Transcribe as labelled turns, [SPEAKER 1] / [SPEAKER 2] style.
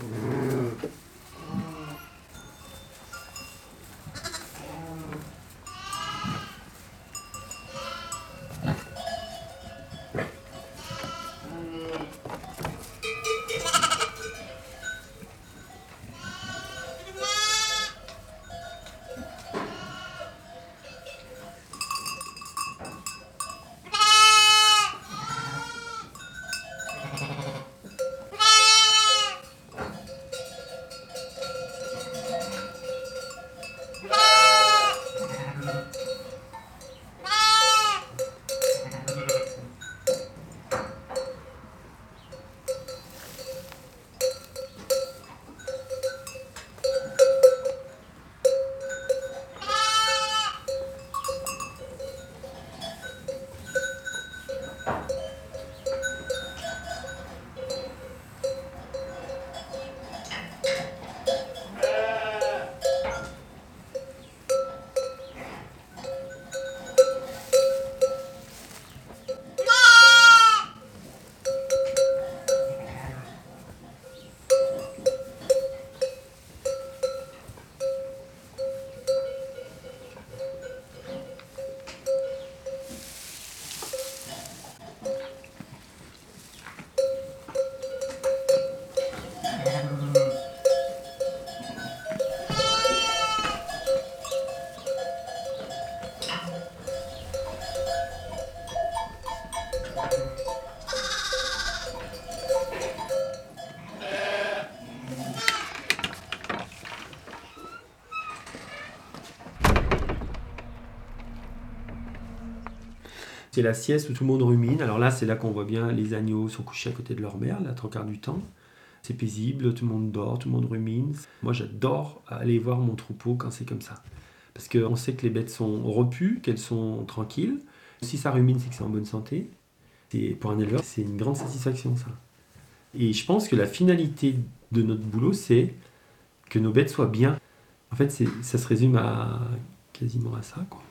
[SPEAKER 1] Mm-hmm. La sieste où tout le monde rumine. Alors là, c'est là qu'on voit bien les agneaux sont couchés à côté de leur mère, la trois quarts du temps. C'est paisible, tout le monde dort, tout le monde rumine. Moi, j'adore aller voir mon troupeau quand c'est comme ça. Parce qu'on sait que les bêtes sont repues, qu'elles sont tranquilles. Si ça rumine, c'est que c'est en bonne santé. Et pour un éleveur, c'est une grande satisfaction, ça. Et je pense que la finalité de notre boulot, c'est que nos bêtes soient bien. En fait, ça se résume à quasiment à ça. Quoi.